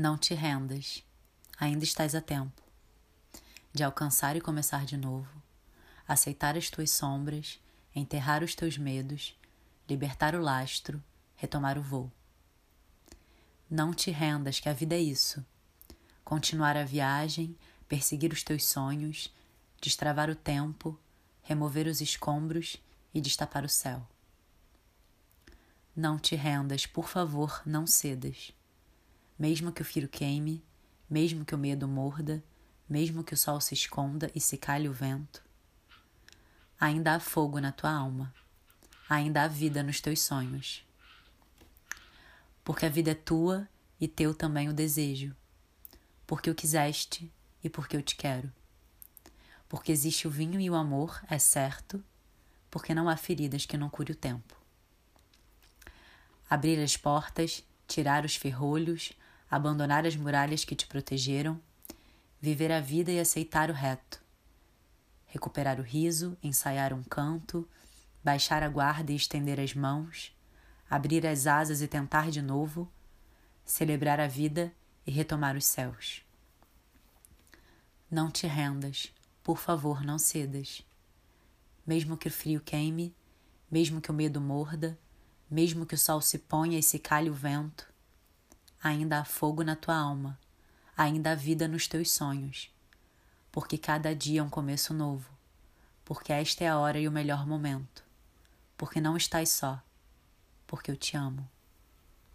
Não te rendas, ainda estás a tempo de alcançar e começar de novo, aceitar as tuas sombras, enterrar os teus medos, libertar o lastro, retomar o voo. Não te rendas, que a vida é isso. Continuar a viagem, perseguir os teus sonhos, destravar o tempo, remover os escombros e destapar o céu. Não te rendas, por favor, não cedas. Mesmo que o fio queime, mesmo que o medo morda, mesmo que o sol se esconda e se calhe o vento, ainda há fogo na tua alma, ainda há vida nos teus sonhos. Porque a vida é tua e teu também o desejo, porque o quiseste e porque eu te quero. Porque existe o vinho e o amor, é certo, porque não há feridas que não cure o tempo. Abrir as portas, tirar os ferrolhos, abandonar as muralhas que te protegeram, viver a vida e aceitar o reto, recuperar o riso, ensaiar um canto, baixar a guarda e estender as mãos, abrir as asas e tentar de novo, celebrar a vida e retomar os céus. Não te rendas, por favor, não cedas. Mesmo que o frio queime, mesmo que o medo morda, mesmo que o sol se ponha e se calhe o vento, ainda há fogo na tua alma, ainda há vida nos teus sonhos, porque cada dia é um começo novo, porque esta é a hora e o melhor momento, porque não estás só, porque eu te amo.